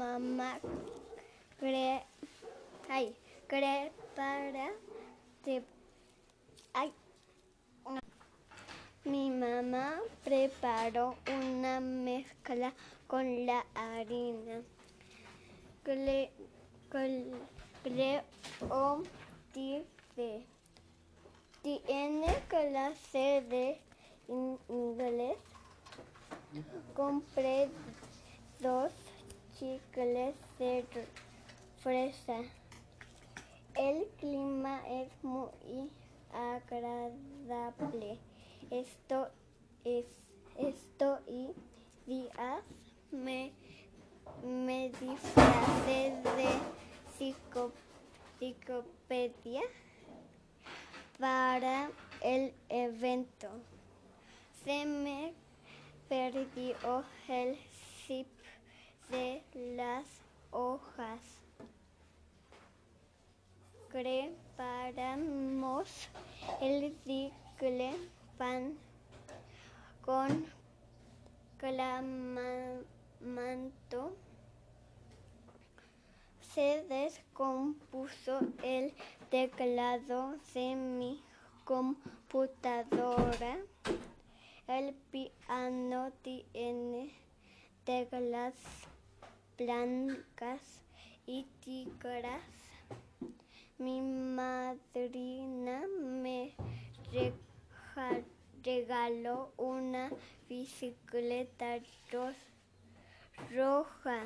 mamá cre, ay, prepara de, ay, mi mamá preparó una mezcla con la harina. Cle, cle, creo dice, tiene clase de inglés. Compré dos chicles de fresa. El clima es muy agradable. Esto es esto y días me, me disfracé de psico, psicopedia para el evento. Se me perdió el zip Preparamos el cicle pan con clamato. Se descompuso el teclado de mi computadora. El piano tiene teclas blancas y tigras. Mi madrina me regaló una bicicleta roja.